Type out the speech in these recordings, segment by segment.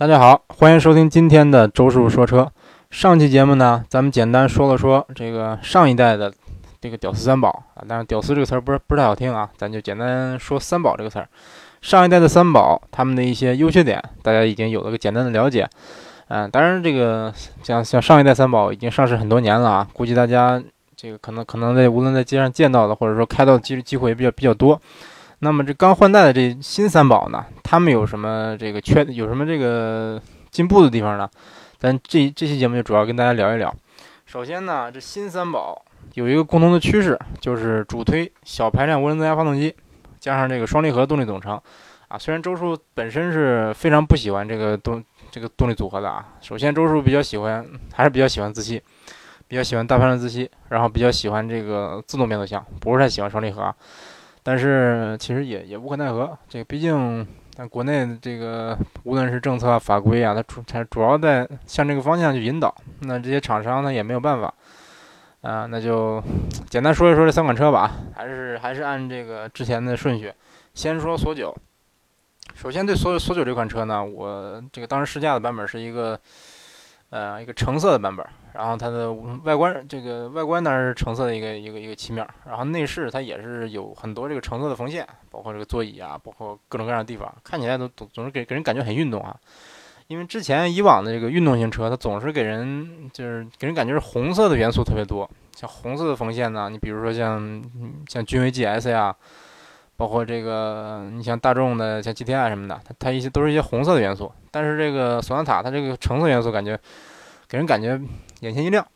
大家好，欢迎收听今天的周师傅说车。上期节目呢，咱们简单说了说这个上一代的这个屌丝三宝啊，但是屌丝这个词儿不是不是太好听啊，咱就简单说三宝这个词儿。上一代的三宝，他们的一些优缺点，大家已经有了个简单的了解。嗯，当然这个像像上一代三宝已经上市很多年了啊，估计大家这个可能可能在无论在街上见到的，或者说开到的机机会也比较比较多。那么这刚换代的这新三宝呢，他们有什么这个缺，有什么这个进步的地方呢？咱这这期节目就主要跟大家聊一聊。首先呢，这新三宝有一个共同的趋势，就是主推小排量涡轮增压发动机，加上这个双离合动力总成。啊，虽然周叔本身是非常不喜欢这个动这个动力组合的啊。首先，周叔比较喜欢，还是比较喜欢自吸，比较喜欢大排量自吸，然后比较喜欢这个自动变速箱，不是太喜欢双离合啊。但是其实也也无可奈何，这个毕竟但国内这个无论是政策啊法规啊，它主它主要在向这个方向去引导，那这些厂商呢也没有办法，啊，那就简单说一说这三款车吧，还是还是按这个之前的顺序，先说索九。首先对索索九这款车呢，我这个当时试驾的版本是一个。呃，一个橙色的版本，然后它的外观，这个外观当然是橙色的一个一个一个漆面，然后内饰它也是有很多这个橙色的缝线，包括这个座椅啊，包括各种各样的地方，看起来都总总是给给人感觉很运动啊。因为之前以往的这个运动型车，它总是给人就是给人感觉是红色的元素特别多，像红色的缝线呢，你比如说像像君威 GS 呀。包括这个，你像大众的像 GTI 什么的，它它一些都是一些红色的元素。但是这个索纳塔它这个橙色元素感觉给人感觉眼前一亮，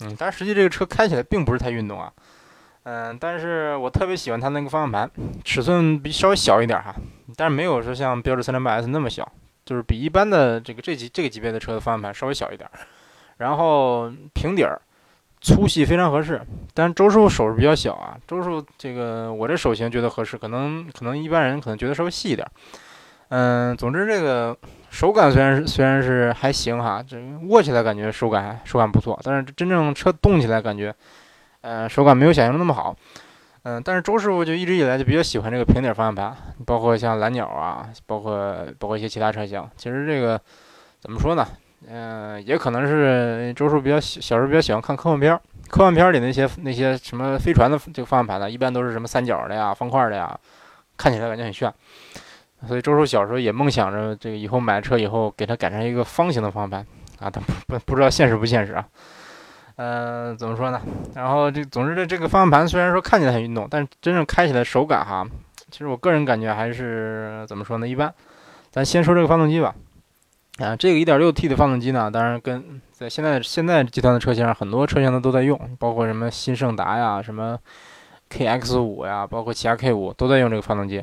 嗯，但是实际这个车开起来并不是太运动啊，嗯，但是我特别喜欢它那个方向盘，尺寸比稍微小一点哈，但是没有说像标致 308S 那么小，就是比一般的这个这级这个级别的车的方向盘稍微小一点，然后平底儿。粗细非常合适，但是周师傅手是比较小啊。周师傅这个我这手型觉得合适，可能可能一般人可能觉得稍微细一点。嗯，总之这个手感虽然是虽然是还行哈，这握起来感觉手感手感不错，但是真正车动起来感觉，呃，手感没有想象中那么好。嗯，但是周师傅就一直以来就比较喜欢这个平底方向盘，包括像蓝鸟啊，包括包括一些其他车型。其实这个怎么说呢？嗯，也可能是周叔比较小小时候比较喜欢看科幻片儿，科幻片儿里那些那些什么飞船的这个方向盘呢，一般都是什么三角的呀、方块的呀，看起来感觉很炫。所以周叔小时候也梦想着这个以后买车以后给它改成一个方形的方向盘啊，但不不不知道现实不现实啊。嗯，怎么说呢？然后这总之这这个方向盘虽然说看起来很运动，但真正开起来手感哈，其实我个人感觉还是怎么说呢？一般。咱先说这个发动机吧。啊，这个 1.6T 的发动机呢，当然跟在现在现在集团的车型上，很多车型呢都在用，包括什么新胜达呀、什么 KX5 呀，包括起亚 K5 都在用这个发动机。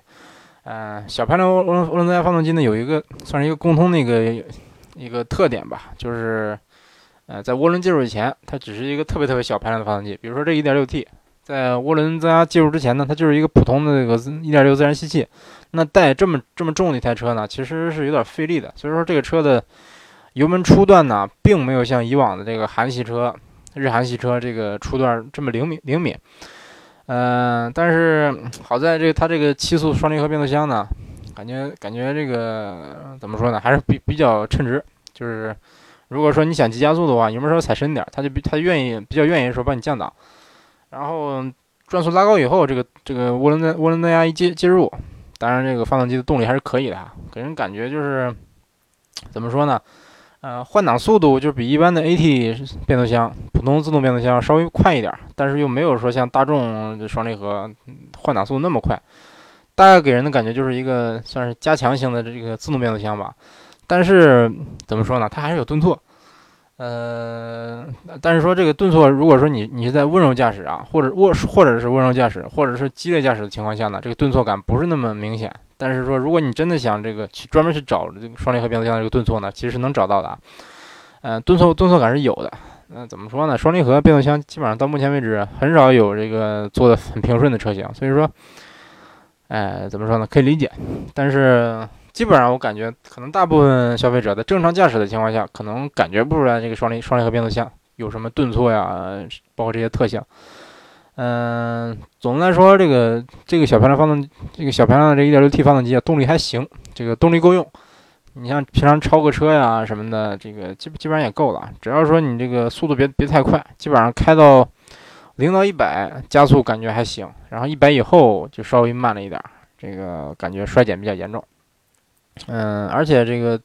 嗯，小排量涡涡轮增压发动机呢，有一个算是一个共通的一个一个特点吧，就是呃，在涡轮介入以前，它只是一个特别特别小排量的发动机。比如说这 1.6T，在涡轮增压介入之前呢，它就是一个普通的这个1.6自然吸气。那带这么这么重的一台车呢，其实是有点费力的。所以说这个车的油门初段呢，并没有像以往的这个韩系车、日韩系车这个初段这么灵敏灵敏。嗯，但是好在这个它这个七速双离合变速箱呢，感觉感觉这个怎么说呢，还是比比较称职。就是如果说你想急加速的话，油门稍微踩深点，它就比它愿意比较愿意说帮你降档。然后转速拉高以后，这个这个涡轮增涡轮增压一接接入。当然，这个发动机的动力还是可以的哈，给人感觉就是怎么说呢？呃，换挡速度就比一般的 AT 变速箱、普通自动变速箱稍微快一点，但是又没有说像大众双离合换挡速度那么快。大概给人的感觉就是一个算是加强型的这个自动变速箱吧。但是怎么说呢？它还是有顿挫。呃，但是说这个顿挫，如果说你你是在温柔驾驶啊，或者握或者是温柔驾驶，或者是激烈驾驶的情况下呢，这个顿挫感不是那么明显。但是说，如果你真的想这个去专门去找这个双离合变速箱的这个顿挫呢，其实是能找到的啊。嗯，顿挫顿挫感是有的。那怎么说呢？双离合变速箱基本上到目前为止很少有这个做的很平顺的车型，所以说，哎，怎么说呢？可以理解，但是。基本上我感觉，可能大部分消费者在正常驾驶的情况下，可能感觉不出来这个双离双离合变速箱有什么顿挫呀，包括这些特性。嗯，总的来说，这个这个小排量发动这个小排量的这 1.6T 发动机啊，动力还行，这个动力够用。你像平常超个车呀什么的，这个基基本上也够了。只要说你这个速度别别太快，基本上开到零到一百加速感觉还行，然后一百以后就稍微慢了一点，这个感觉衰减比较严重。嗯，而且这个，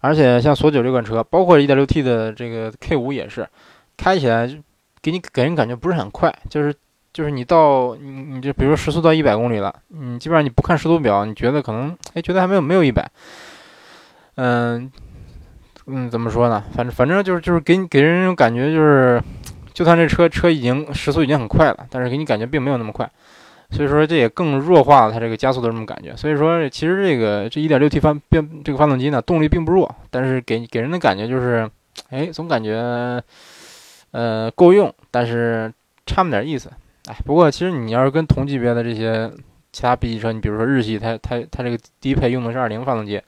而且像索九这款车，包括 1.6T 的这个 K5 也是，开起来就给你给人感觉不是很快，就是就是你到你你就比如说时速到一百公里了，你基本上你不看时速表，你觉得可能哎觉得还没有没有一百，嗯嗯怎么说呢？反正反正就是就是给你给人一种感觉就是，就算这车车已经时速已经很快了，但是给你感觉并没有那么快。所以说这也更弱化了它这个加速的这种感觉。所以说其实这个这 1.6T 发变这个发动机呢，动力并不弱，但是给给人的感觉就是，哎，总感觉，呃，够用，但是差那么点意思。哎，不过其实你要是跟同级别的这些其他 B 级车，你比如说日系，它它它这个低配用的是2.0发动机，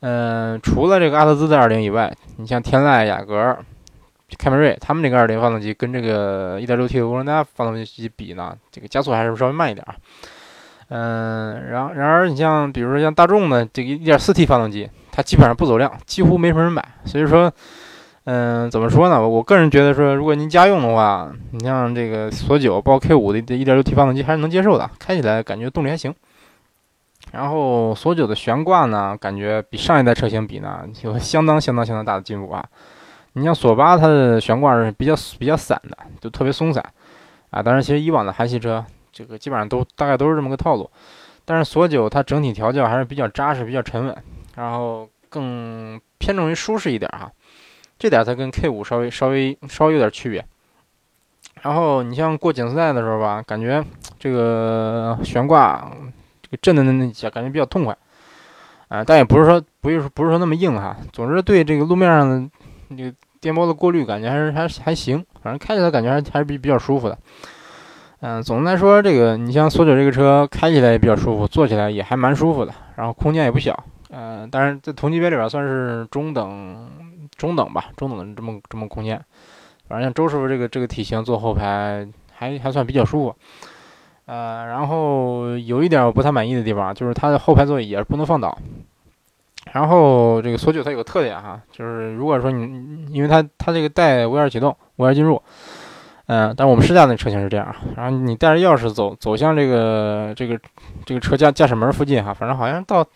嗯，除了这个阿特兹的2.0以外，你像天籁、雅阁。凯美瑞他们这个2.0发动机跟这个 1.6T 的涡轮增压发动机比呢，这个加速还是稍微慢一点啊。嗯，然然而你像比如说像大众的这个 1.4T 发动机，它基本上不走量，几乎没什么人买。所以说，嗯，怎么说呢？我个人觉得说，如果您家用的话，你像这个索九包括 K 五的 1.6T 发动机还是能接受的，开起来感觉动力还行。然后索九的悬挂呢，感觉比上一代车型比呢，有相当相当相当大的进步啊。你像索八，它的悬挂是比较比较散的，就特别松散，啊，当然其实以往的韩系车这个基本上都大概都是这么个套路，但是索九它整体调教还是比较扎实、比较沉稳，然后更偏重于舒适一点哈，这点它跟 K 五稍微稍微稍微有点区别。然后你像过减速带的时候吧，感觉这个 悬挂这个震的那那下感觉比较痛快，啊，但也不是说不是不是说那么硬哈，总之对这个路面上的。这个电波的过滤感觉还是还还行，反正开起来感觉还还是比比较舒服的。嗯，总的来说，这个你像索九这个车开起来也比较舒服，坐起来也还蛮舒服的，然后空间也不小。嗯，但是在同级别里边算是中等中等吧，中等的这么这么空间。反正像周师傅这个这个体型坐后排还还算比较舒服。呃，然后有一点我不太满意的地方，就是它的后排座椅也是不能放倒。然后这个索九它有个特点哈，就是如果说你，因为它它这个带无钥匙启动、无钥匙进入，嗯，但我们试驾那车型是这样，然后你带着钥匙走走向这个这个这个车驾驾驶门附近哈，反正好像到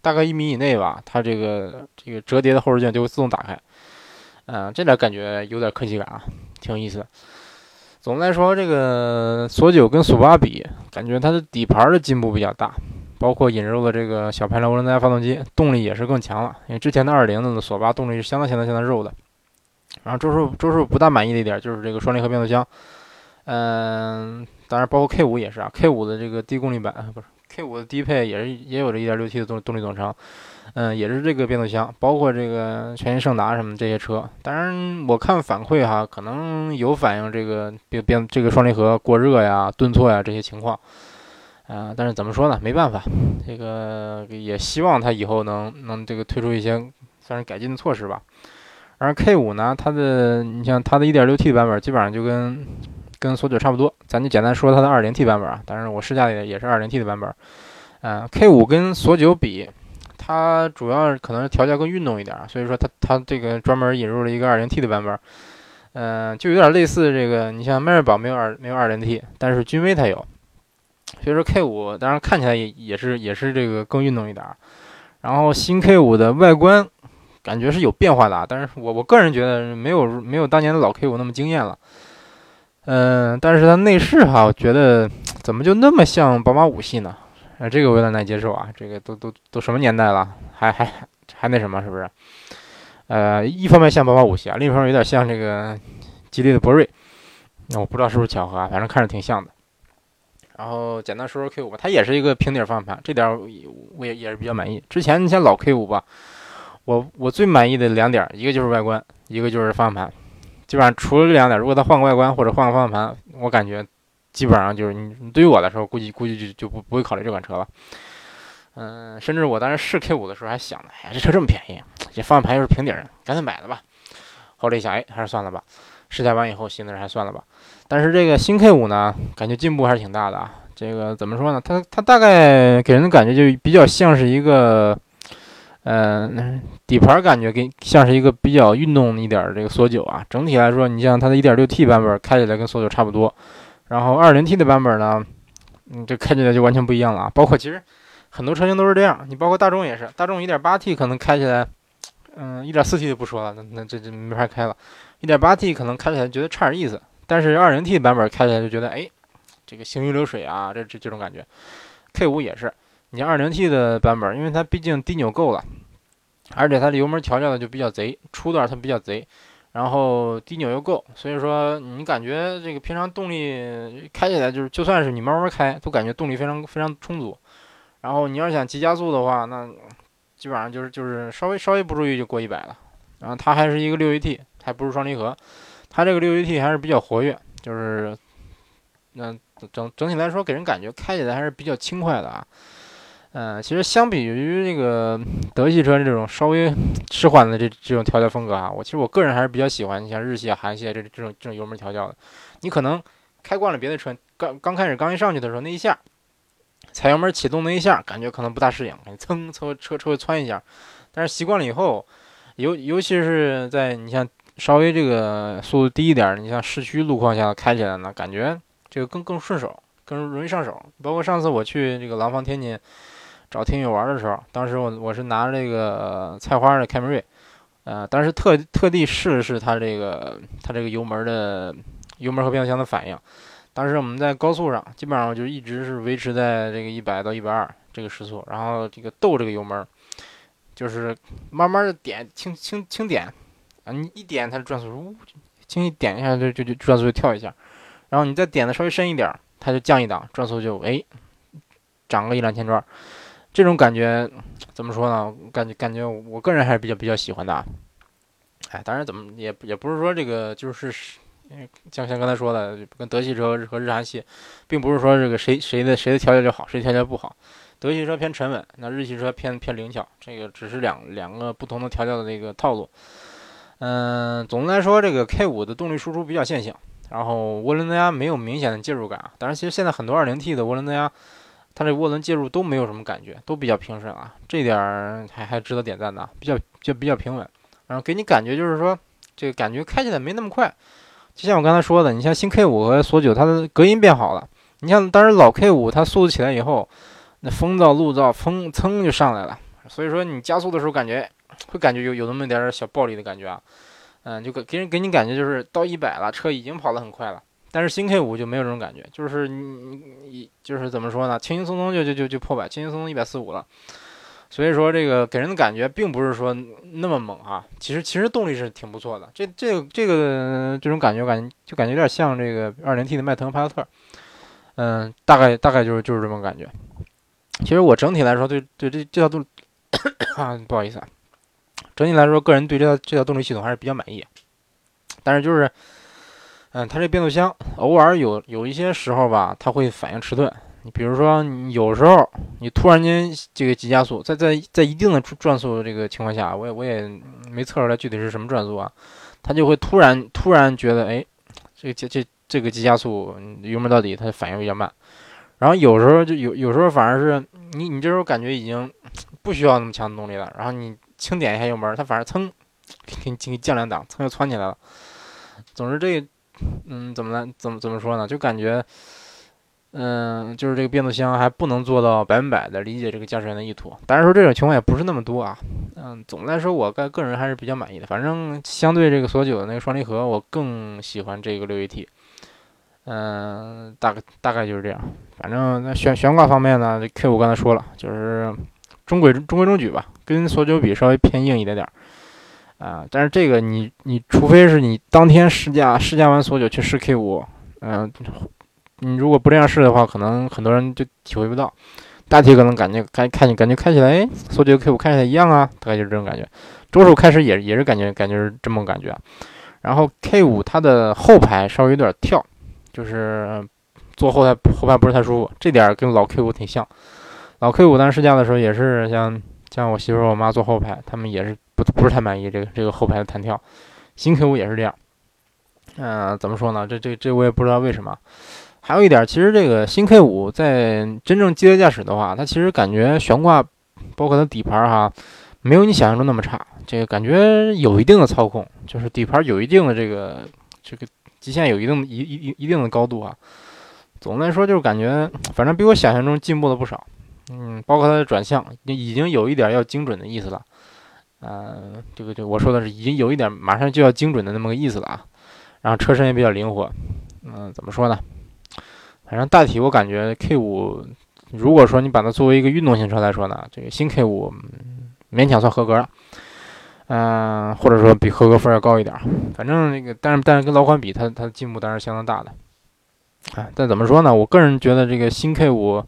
大概一米以内吧，它这个这个折叠的后视镜就会自动打开，嗯，这点感觉有点科技感啊，挺有意思的。总的来说，这个索九跟索八比，感觉它的底盘的进步比较大。包括引入了这个小排量涡轮增压发动机，动力也是更强了。因为之前的二零的索八动力是相当相当相当肉的。然后周叔周叔不大满意的一点就是这个双离合变速箱，嗯，当然包括 K 五也是啊，K 五的这个低功率版不是 K 五的低配也是也有这一点六 T 的动动力总成，嗯，也是这个变速箱，包括这个全新胜达什么这些车。当然我看反馈哈，可能有反映这个变变这个双离合过热呀、顿挫呀这些情况。啊，但是怎么说呢？没办法，这个也希望它以后能能这个推出一些算是改进的措施吧。而 K 五呢，它的你像它的一点六 T 的版本，基本上就跟跟索九差不多。咱就简单说它的二零 T 版本啊，当然我试驾的也是二零 T 的版本。嗯，K 五跟索九比，它主要可能是调教更运动一点，所以说它它这个专门引入了一个二零 T 的版本。嗯，就有点类似这个，你像迈锐宝没有二没有二零 T，但是君威它有。所以说 K 五当然看起来也也是也是这个更运动一点，然后新 K 五的外观感觉是有变化的，但是我我个人觉得没有没有当年的老 K 五那么惊艳了，嗯，但是它内饰哈，我觉得怎么就那么像宝马五系呢？啊，这个我有点难接受啊，这个都都都什么年代了，还还还那什么是不是？呃，一方面像宝马五系啊，另一方面有点像这个吉利的博瑞，那我不知道是不是巧合啊，反正看着挺像的。然后简单说说 K 五吧，它也是一个平底方向盘，这点我也也是比较满意。之前你像老 K 五吧，我我最满意的两点，一个就是外观，一个就是方向盘。基本上除了这两点，如果它换个外观或者换个方向盘，我感觉基本上就是你对于我来说，估计估计就就不不会考虑这款车了。嗯，甚至我当时试 K 五的时候还想呢，哎，这车这么便宜，这方向盘又是平底的，干脆买了吧。后来一想，哎，还是算了吧。试驾完以后，寻思还算了吧。但是这个新 K 五呢，感觉进步还是挺大的啊。这个怎么说呢？它它大概给人的感觉就比较像是一个，嗯，底盘感觉跟像是一个比较运动一点的这个索九啊。整体来说，你像它的 1.6T 版本开起来跟索九差不多，然后 2.0T 的版本呢，嗯，这开起来就完全不一样了啊。包括其实很多车型都是这样，你包括大众也是，大众 1.8T 可能开起来，嗯，1.4T 就不说了，那那这这没法开了。1.8T 可能开起来觉得差点意思，但是 2.0T 版本开起来就觉得，哎，这个行云流水啊，这这这种感觉。K5 也是。你 2.0T 的版本，因为它毕竟低扭够了，而且它的油门调教的就比较贼，初段它比较贼，然后低扭又够，所以说你感觉这个平常动力开起来就是，就算是你慢慢开，都感觉动力非常非常充足。然后你要想急加速的话，那基本上就是就是稍微稍微不注意就过一百了。然后它还是一个 6AT，还不是双离合，它这个六 AT 还是比较活跃，就是那整整体来说给人感觉开起来还是比较轻快的啊。嗯，其实相比于那个德系车这种稍微迟缓的这这种调教风格啊，我其实我个人还是比较喜欢像日系、韩系这这种这种油门调教的。你可能开惯了别的车，刚刚开始刚一上去的时候那一下踩油门启动那一下，感觉可能不大适应，感觉蹭车车车会窜一下。但是习惯了以后，尤尤其是在你像稍微这个速度低一点，你像市区路况下开起来呢，感觉这个更更顺手，更容易上手。包括上次我去这个廊坊天津。找天宇玩的时候，当时我我是拿这个菜花的凯美瑞，呃，当时特特地试了试它这个它这个油门的油门和变速箱的反应。当时我们在高速上，基本上就一直是维持在这个一百到一百二这个时速，然后这个逗这个油门，就是慢慢的点轻轻轻点啊，你一点它的转速呜，轻轻点一下就就就转速就跳一下，然后你再点的稍微深一点，它就降一档，转速就哎涨个一两千转。这种感觉怎么说呢？感觉感觉我个人还是比较比较喜欢的。哎，当然怎么也也不是说这个就是像像刚才说的，跟德系车和日韩系，并不是说这个谁谁的谁的调教就好，谁的调教不好。德系车偏沉稳，那日系车偏偏灵巧，这个只是两两个不同的调教的那个套路。嗯，总的来说，这个 K5 的动力输出比较线性，然后涡轮增压没有明显的介入感啊。当然，其实现在很多 2.0T 的涡轮增压。它这涡轮介入都没有什么感觉，都比较平顺啊，这点还还值得点赞的，比较就比较平稳，然后给你感觉就是说，这个感觉开起来没那么快。就像我刚才说的，你像新 K5 和索九，它的隔音变好了。你像当时老 K5，它速度起来以后，那风噪、路噪，风蹭就上来了。所以说你加速的时候，感觉会感觉有有那么点小暴力的感觉啊，嗯，就给给人给你感觉就是到一百了，车已经跑得很快了。但是新 K 五就没有这种感觉，就是你你就是怎么说呢？轻轻松松就就就就破百，轻轻松松一百四五了。所以说这个给人的感觉并不是说那么猛啊。其实其实动力是挺不错的。这这个这个这种感觉感觉就感觉有点像这个二零 T 的迈腾帕萨特。嗯，大概大概就是就是这么感觉。其实我整体来说对对这这套动 啊不好意思啊，整体来说个人对这套这套动力系统还是比较满意。但是就是。嗯，它这变速箱偶尔有有一些时候吧，它会反应迟钝。你比如说，有时候你突然间这个急加速，在在在一定的转速这个情况下，我也我也没测出来具体是什么转速啊，它就会突然突然觉得，哎，这个这这这个急加速油门到底，它反应比较慢。然后有时候就有有时候反而是你你这时候感觉已经不需要那么强的动力了，然后你轻点一下油门，它反而噌给你给你降两档，噌又窜起来了。总之这。嗯，怎么了？怎么怎么说呢？就感觉，嗯，就是这个变速箱还不能做到百分百的理解这个驾驶员的意图。当然说这种情况也不是那么多啊。嗯，总的来说，我个个人还是比较满意的。反正相对这个索九的那个双离合，我更喜欢这个六 AT。嗯，大概大概就是这样。反正那悬悬挂方面呢，这 K 五刚才说了，就是中规中规中矩吧，跟索九比稍微偏硬一点点。啊，但是这个你你除非是你当天试驾试驾完索九去试 K 五，嗯，你如果不这样试的话，可能很多人就体会不到。大体可能感觉开开你感觉开起来，哎，索九 K 五开起来一样啊，大概就是这种感觉。周手开始也也是感觉感觉是这么感觉。然后 K 五它的后排稍微有点跳，就是坐后排后排不是太舒服，这点跟老 K 五挺像。老 K 五当时试驾的时候也是像像我媳妇我妈坐后排，他们也是。不不是太满意这个这个后排的弹跳，新 K 五也是这样。嗯，怎么说呢？这这这我也不知道为什么。还有一点，其实这个新 K 五在真正激烈驾驶的话，它其实感觉悬挂，包括它底盘哈，没有你想象中那么差，这个感觉有一定的操控，就是底盘有一定的这个这个极限，有一定一一一定的高度啊。总的来说，就是感觉反正比我想象中进步了不少。嗯，包括它的转向，已经有一点要精准的意思了。嗯，这个这我说的是已经有一点马上就要精准的那么个意思了啊。然后车身也比较灵活。嗯，怎么说呢？反正大体我感觉 K 五如果说你把它作为一个运动型车来说呢，这个新 K 五勉强算合格了。嗯，或者说比合格分要高一点。反正那个，但是但是跟老款比，它它的进步当然相当大的。啊，但怎么说呢？我个人觉得这个新 K 五。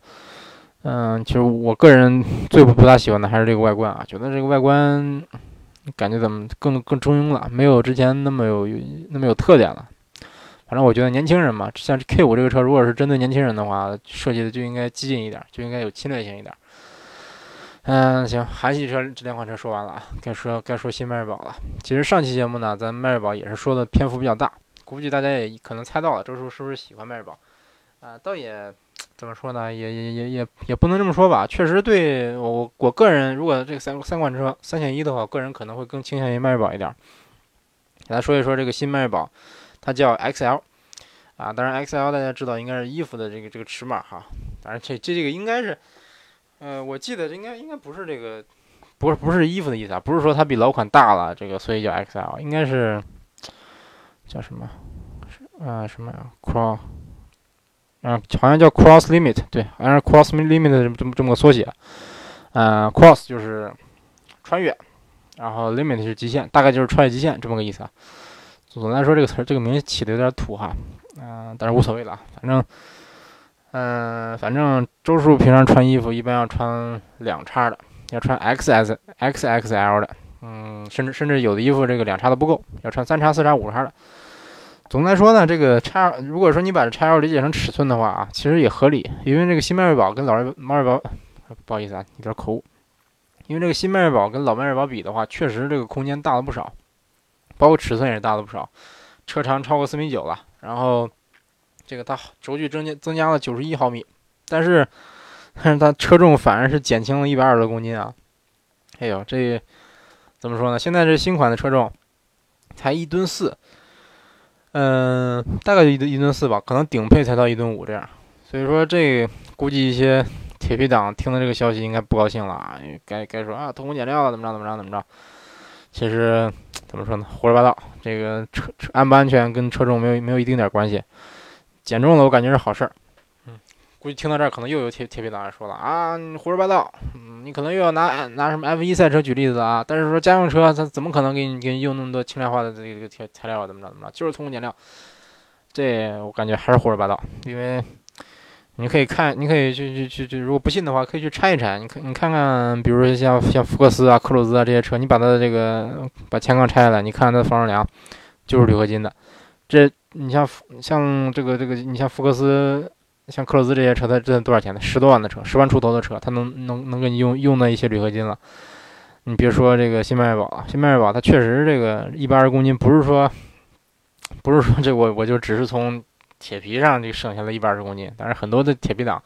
嗯，其实我个人最不不大喜欢的还是这个外观啊，觉得这个外观感觉怎么更更中庸了，没有之前那么有那么有特点了。反正我觉得年轻人嘛，像 K 五这个车，如果是针对年轻人的话，设计的就应该激进一点，就应该有侵略性一点。嗯，行，韩系车这两款车说完了啊，该说该说新迈锐宝了。其实上期节目呢，咱迈锐宝也是说的篇幅比较大，估计大家也可能猜到了，周叔是不是喜欢迈锐宝？啊，倒也。怎么说呢？也也也也也不能这么说吧。确实，对我我个人，如果这个三三款车三选一的话，我个人可能会更倾向于迈锐宝一点。给大家说一说这个新迈锐宝，它叫 XL 啊。当然，XL 大家知道应该是衣服的这个这个尺码哈。当然，这这这个应该是，呃，我记得应该应该不是这个，不是不是衣服的意思啊，不是说它比老款大了这个，所以叫 XL，应该是叫什么？是啊什么呀？Cross。嗯，好像叫 Cross Limit，对，好像是 Cross Limit 这么这么个缩写。嗯，Cross 就是穿越，然后 Limit 是极限，大概就是穿越极限这么个意思啊。总的来说，这个词儿这个名字起的有点土哈，嗯，但是无所谓了，反正，嗯，反正周叔平常穿衣服一般要穿两叉的，要穿 XS、XXL 的，嗯，甚至甚至有的衣服这个两叉的不够，要穿三叉、四叉、五叉的。总的来说呢，这个叉，如果说你把这叉 L 理解成尺寸的话啊，其实也合理。因为这个新迈锐宝跟老迈锐宝，不好意思啊，有点口误。因为这个新迈锐宝跟老迈锐宝比的话，确实这个空间大了不少，包括尺寸也是大了不少，车长超过四米九了。然后这个它轴距增加增加了九十一毫米，但是但 是它车重反而是减轻了一百二十多公斤啊。哎呦，这怎么说呢？现在这新款的车重才一吨四。嗯，大概一吨一吨四吧，可能顶配才到一吨五这样，所以说这估计一些铁皮党听到这个消息应该不高兴了啊，该该说啊偷工减料了怎么着怎么着怎么着，其实怎么说呢，胡说八道，这个车车安不安全跟车重没有没有一丁点关系，减重了我感觉是好事儿。估计听到这儿，可能又有铁铁皮党人说了啊，你胡说八道，嗯，你可能又要拿拿什么 F 一赛车举例子啊？但是说家用车，它怎么可能给你给你用那么多轻量化的这个材材料？怎么着怎么着？就是偷工减料，这我感觉还是胡说八道。因为你可以看，你可以去去去去，如果不信的话，可以去拆一拆。你看你看看，比如说像像福克斯啊、克鲁兹啊这些车，你把它的这个把前杠拆下来，你看它的防撞梁就是铝合金的。这你像像这个这个，你像福克斯。像克鲁兹这些车，它这多少钱呢？十多万的车，十万出头的车，它能能能给你用用那一些铝合金了。你别说这个新迈锐宝，新迈锐宝它确实这个一百二十公斤，不是说不是说这我我就只是从铁皮上就省下了一百二十公斤。但是很多的铁皮党，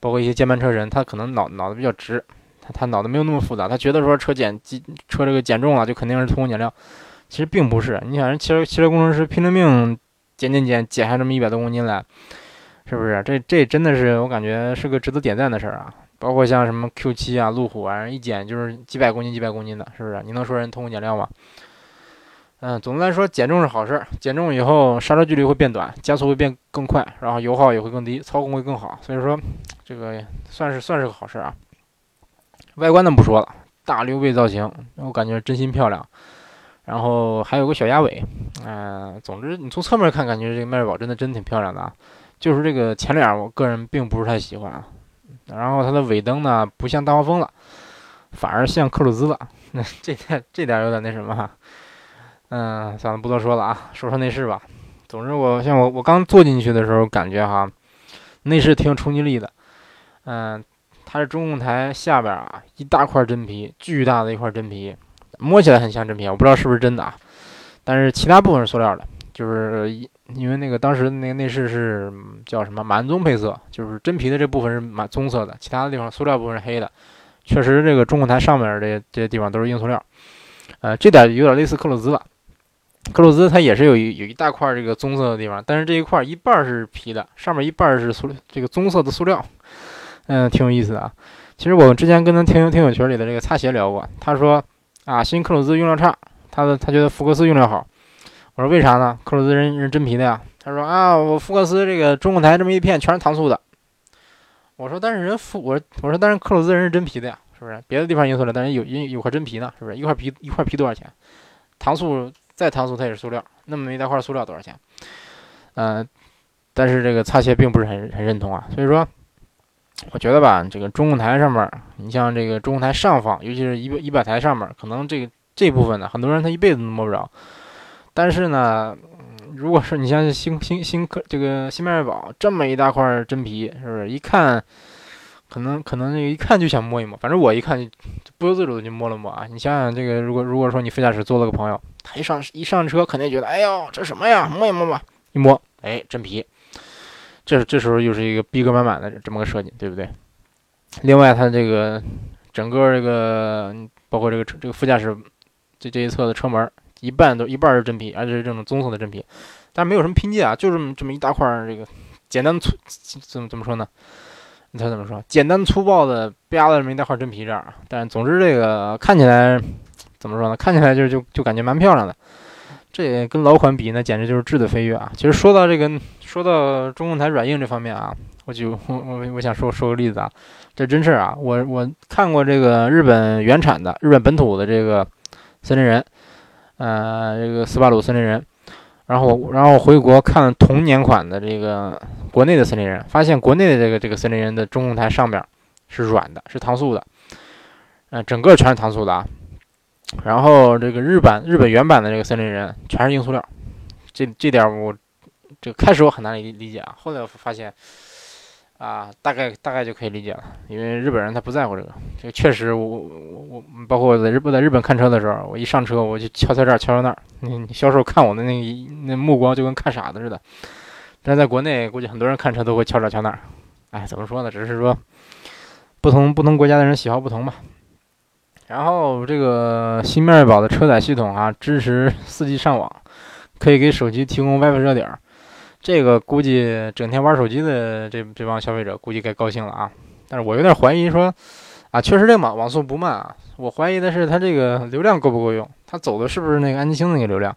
包括一些键盘车人，他可能脑脑子比较直，他他脑子没有那么复杂，他觉得说车减机车这个减重了就肯定是偷工减料，其实并不是。你想人汽车汽车工程师拼了命减减减减下这么一百多公斤来。是不是？这这真的是我感觉是个值得点赞的事儿啊！包括像什么 Q7 啊、路虎啊，一减就是几百公斤、几百公斤的，是不是？你能说人偷工减料吗？嗯，总的来说，减重是好事儿。减重以后，刹车距离会变短，加速会变更快，然后油耗也会更低，操控会更好。所以说，这个算是算是个好事儿啊。外观呢不说了，大溜背造型，我感觉真心漂亮。然后还有个小鸭尾，嗯，总之你从侧面看，感觉这个迈锐宝真的真挺漂亮的啊。就是这个前脸，我个人并不是太喜欢啊。然后它的尾灯呢，不像大黄蜂了，反而像克鲁兹了。那这点这点有点那什么哈。嗯，算了，不多说了啊，说说内饰吧。总之，我像我我刚坐进去的时候，感觉哈，内饰挺有冲击力的。嗯，它是中控台下边啊，一大块真皮，巨大的一块真皮，摸起来很像真皮，我不知道是不是真的啊。但是其他部分是塑料的，就是。因为那个当时那个内饰是叫什么满棕配色，就是真皮的这部分是满棕色的，其他的地方塑料部分是黑的，确实这个中控台上面这这些地方都是硬塑料，呃，这点有点类似克鲁兹了。克鲁兹它也是有一有一大块这个棕色的地方，但是这一块一半是皮的，上面一半是塑这个棕色的塑料，嗯，挺有意思的啊。其实我们之前跟咱听友听友群里的这个擦鞋聊过，他说啊，新克鲁兹用料差，他的他觉得福克斯用料好。我说为啥呢？克鲁兹人是真皮的呀。他说啊，我福克斯这个中控台这么一片全是搪塑的。我说但是人福我我说但是克鲁兹人是真皮的呀，是不是？别的地方硬塑料，但是有有有块真皮呢，是不是？一块皮一块皮多少钱？搪塑。再搪塑它也是塑料，那么一大块塑料多少钱？嗯，但是这个擦鞋并不是很很认同啊。所以说，我觉得吧，这个中控台上面，你像这个中控台上方，尤其是仪仪表台上面，可能这个这部分呢，很多人他一辈子都摸不着。但是呢，如果是你像新新新科这个新迈锐宝这么一大块真皮，是不是一看？可能可能那个一看就想摸一摸，反正我一看就不由自主的就摸了摸啊！你想想这个，如果如果说你副驾驶坐了个朋友，他一上一上车肯定觉得，哎呦，这什么呀？摸一摸吧，一摸，哎，真皮。这这时候又是一个逼格满满的这么个设计，对不对？另外，它这个整个这个包括这个这个副驾驶这这一侧的车门，一半都一半是真皮，而且是这种棕色的真皮，但没有什么拼接啊，就这么这么一大块这个简单粗怎么怎么说呢？你猜怎么说？简单粗暴的吧了这么一大块真皮这样，但总之这个看起来怎么说呢？看起来就就就感觉蛮漂亮的。这跟老款比，那简直就是质的飞跃啊！其实说到这个，说到中控台软硬这方面啊，我就我我我想说说个例子啊，这真事啊！我我看过这个日本原产的、日本本土的这个森林人，呃，这个斯巴鲁森林人。然后，然后回国看了同年款的这个国内的森林人，发现国内的这个这个森林人的中控台上边是软的，是搪塑的，呃，整个全是搪塑的啊。然后这个日版日本原版的这个森林人全是硬塑料，这这点我这开始我很难理理解啊，后来我发现。啊，大概大概就可以理解了，因为日本人他不在乎这个，这个确实，我我我包括我在日我在日本看车的时候，我一上车我就敲敲这儿敲敲那儿，你销售看我的那个那目光就跟看傻子似的。但在国内，估计很多人看车都会敲这儿敲那儿，哎，怎么说呢？只是说不同不同国家的人喜好不同吧。然后这个新迈锐宝的车载系统啊，支持 4G 上网，可以给手机提供 WiFi 热点。这个估计整天玩手机的这这帮消费者估计该高兴了啊！但是我有点怀疑说，啊，确实这网网速不慢啊，我怀疑的是它这个流量够不够用，它走的是不是那个安吉星那个流量？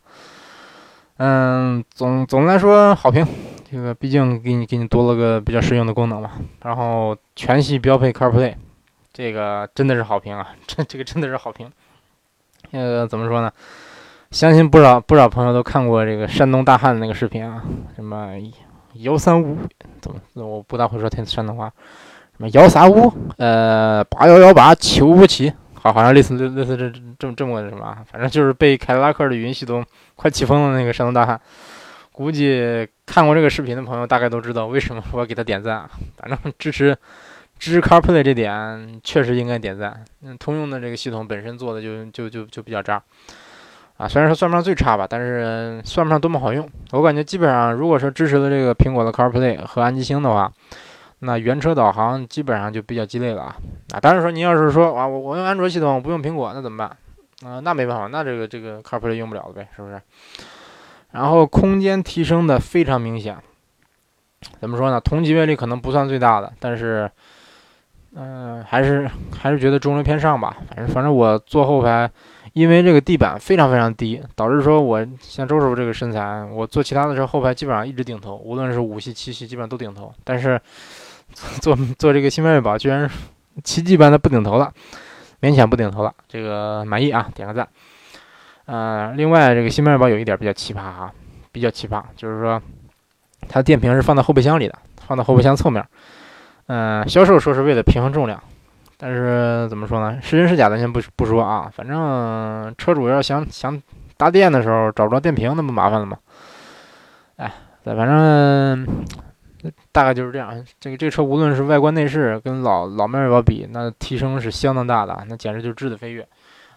嗯，总总的来说好评，这个毕竟给你给你多了个比较实用的功能嘛。然后全系标配 CarPlay，这个真的是好评啊，这 这个真的是好评。呃，怎么说呢？相信不少不少朋友都看过这个山东大汉的那个视频啊，什么幺三五怎么我不大会说天山东话，什么幺三五呃八幺幺八七五五七，好好像类似类似这这这么个什么，反正就是被凯迪拉克的语音系统快气疯了那个山东大汉。估计看过这个视频的朋友大概都知道为什么我给他点赞，反正支持支持 CarPlay 这点确实应该点赞。嗯，通用的这个系统本身做的就就就就比较渣。啊，虽然说算不上最差吧，但是算不上多么好用。我感觉基本上，如果说支持了这个苹果的 CarPlay 和安吉星的话，那原车导航基本上就比较鸡肋了啊。啊，当然说您要是说啊，我我用安卓系统我不用苹果，那怎么办？啊，那没办法，那这个这个 CarPlay 用不了了呗，是不是？然后空间提升的非常明显。怎么说呢？同级别里可能不算最大的，但是，嗯，还是还是觉得中流偏上吧。反正反正我坐后排。因为这个地板非常非常低，导致说我像周师傅这个身材，我坐其他的车后排基本上一直顶头，无论是五系、七系，基本上都顶头。但是坐坐这个新迈锐宝，居然奇迹般的不顶头了，勉强不顶头了，这个满意啊，点个赞。呃，另外这个新迈锐宝有一点比较奇葩哈，比较奇葩，就是说它电瓶是放在后备箱里的，放在后备箱侧面。嗯，销售说是为了平衡重量。但是怎么说呢？是真是假咱先不不说啊，反正车主要想想搭电的时候找不着电瓶，那不麻烦了吗？哎，反正大概就是这样。这个这车无论是外观内饰跟老老迈锐宝比，那提升是相当大的，那简直就是质的飞跃。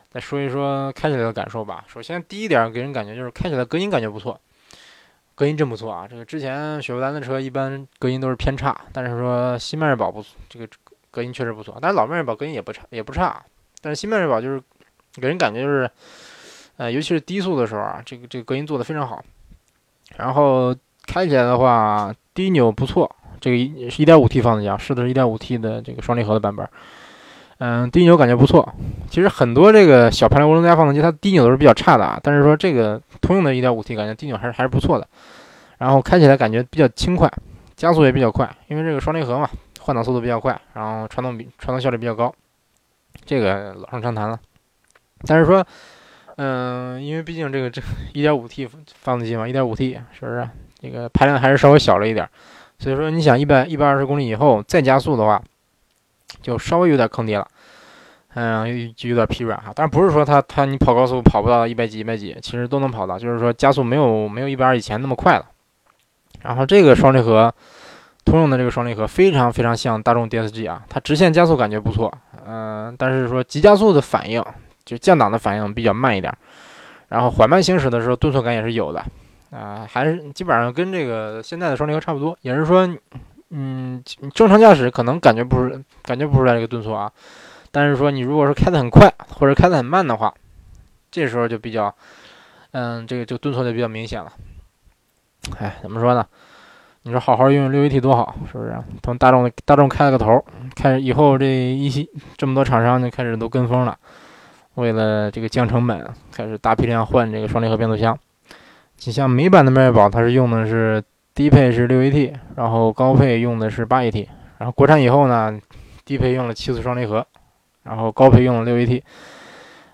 再说一说开起来的感受吧。首先第一点给人感觉就是开起来隔音感觉不错，隔音真不错啊。这个之前雪佛兰的车一般隔音都是偏差，但是说新迈锐宝不这个。隔音确实不错。但是老迈锐宝隔音也不差，也不差。但是新迈锐宝就是给人感觉就是，呃，尤其是低速的时候啊，这个这个隔音做的非常好。然后开起来的话，低扭不错。这个一是一点五 T 发动机啊，试的是一点五 T 的这个双离合的版本。嗯，低扭感觉不错。其实很多这个小排量涡轮增压发动机，它低扭都是比较差的啊。但是说这个通用的一点五 T 感觉低扭还是还是不错的。然后开起来感觉比较轻快，加速也比较快，因为这个双离合嘛，换挡速度比较快，然后传动比传动效率比较高，这个老生常谈了。但是说，嗯，因为毕竟这个这一点五 T 发动机嘛，一点五 T 是不是？这个排量还是稍微小了一点，所以说你想一百一百二十公里以后再加速的话，就稍微有点坑爹了，嗯，就有点疲软哈。但是不是说它它你跑高速跑不到一百几一百几，其实都能跑到，就是说加速没有没有一百二以前那么快了。然后这个双离合，通用的这个双离合非常非常像大众 DSG 啊，它直线加速感觉不错，嗯，但是说急加速的反应，就降档的反应比较慢一点，然后缓慢行驶的时候顿挫感也是有的，啊，还是基本上跟这个现在的双离合差不多，也是说，嗯，正常驾驶可能感觉不是感觉不出来这个顿挫啊，但是说你如果说开得很快或者开得很慢的话，这时候就比较，嗯，这个就顿挫就比较明显了。哎，怎么说呢？你说好好用用六 AT 多好，是不是？从大众大众开了个头，开始以后这一些这么多厂商就开始都跟风了，为了这个降成本，开始大批量换这个双离合变速箱。你像美版的迈锐宝，它是用的是低配是六 AT，然后高配用的是八 AT，然后国产以后呢，低配用了七速双离合，然后高配用了六 AT。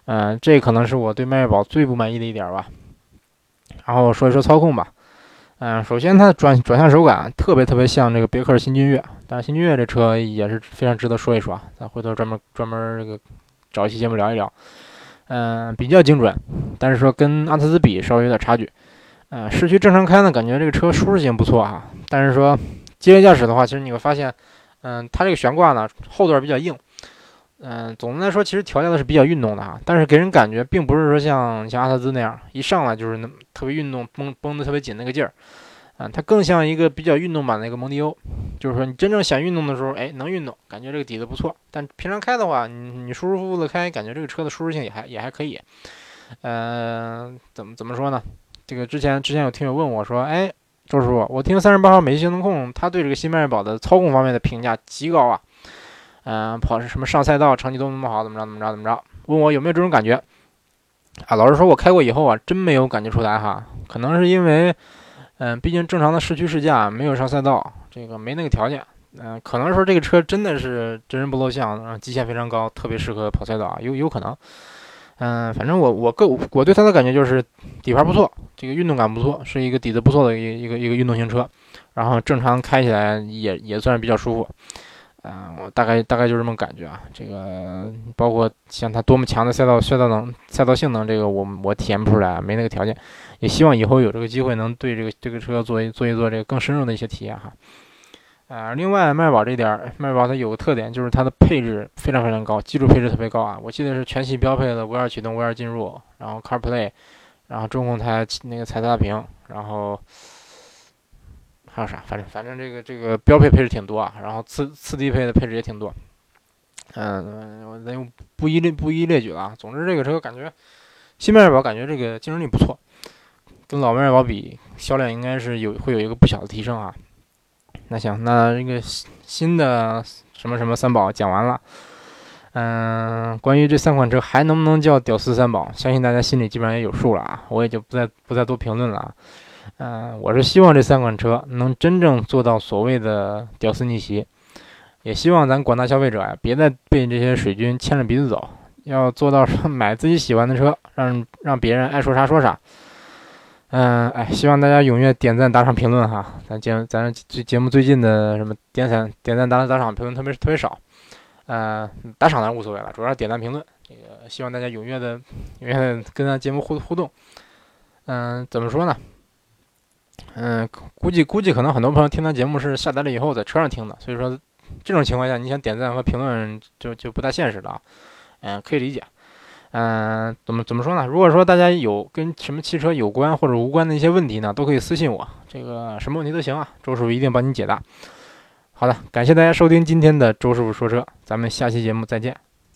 嗯，这可能是我对迈锐宝最不满意的一点吧。然后说一说操控吧。嗯，首先它的转转向手感特别特别像这个别克新君越，但是新君越这车也是非常值得说一说啊，咱回头专门专门这个找一期节目聊一聊。嗯，比较精准，但是说跟阿特兹比稍微有点差距。嗯，市区正常开呢，感觉这个车舒适性不错哈，但是说激烈驾驶的话，其实你会发现，嗯，它这个悬挂呢后段比较硬。嗯，总的来说，其实调教的是比较运动的哈，但是给人感觉并不是说像像阿特兹那样一上来就是那么特别运动，绷绷得特别紧那个劲儿，啊，它更像一个比较运动版的一个蒙迪欧，就是说你真正想运动的时候，哎，能运动，感觉这个底子不错，但平常开的话，你你舒舒服服的开，感觉这个车的舒适性也还也还可以。嗯，怎么怎么说呢？这个之前之前有听友问我说，哎，周师傅，我听三十八号美系行动控他对这个新迈锐宝的操控方面的评价极高啊。嗯，跑什么上赛道成绩都那么好，怎么着怎么着怎么着？问我有没有这种感觉？啊，老实说，我开过以后啊，真没有感觉出来哈。可能是因为，嗯，毕竟正常的市区试驾没有上赛道，这个没那个条件。嗯，可能说这个车真的是真人不露相，极限非常高，特别适合跑赛道啊，有有可能。嗯，反正我我个我对它的感觉就是底盘不错，这个运动感不错，是一个底子不错的一个一个一个运动型车，然后正常开起来也也算是比较舒服。啊，我大概大概就这么感觉啊。这个包括像它多么强的赛道赛道能赛道性能，这个我我体验不出来，没那个条件。也希望以后有这个机会，能对这个这个车做一做一做这个更深入的一些体验哈。啊，另外迈宝这点，迈宝它有个特点，就是它的配置非常非常高，基础配置特别高啊。我记得是全系标配的无钥匙启动、无钥匙进入，然后 CarPlay，然后中控台那个彩色大屏，然后。还有啥？反正反正这个这个标配配置挺多啊，然后次次低配的配置也挺多。嗯，咱用不一列不一列举了啊。总之，这个车感觉新迈锐宝感觉这个竞争力不错，跟老迈锐宝比，销量应该是有会有一个不小的提升啊。那行，那这个新的什么什么三宝讲完了。嗯，关于这三款车还能不能叫屌丝三宝，相信大家心里基本上也有数了啊。我也就不再不再多评论了啊。嗯，我是希望这三款车能真正做到所谓的屌丝逆袭，也希望咱广大消费者呀，别再被这些水军牵着鼻子走，要做到说买自己喜欢的车，让让别人爱说啥说啥。嗯，哎，希望大家踊跃点赞、打赏、评论哈。咱节咱这节目最近的什么点赞、点赞、打打赏、评论特别特别少。嗯，打赏当然无所谓了，主要是点赞评论。这个希望大家踊跃的踊跃的跟咱节目互互动。嗯，怎么说呢？嗯，估计估计可能很多朋友听咱节目是下载了以后在车上听的，所以说这种情况下你想点赞和评论就就不太现实了啊。嗯，可以理解。嗯，怎么怎么说呢？如果说大家有跟什么汽车有关或者无关的一些问题呢，都可以私信我，这个什么问题都行啊，周师傅一定帮你解答。好的，感谢大家收听今天的周师傅说车，咱们下期节目再见。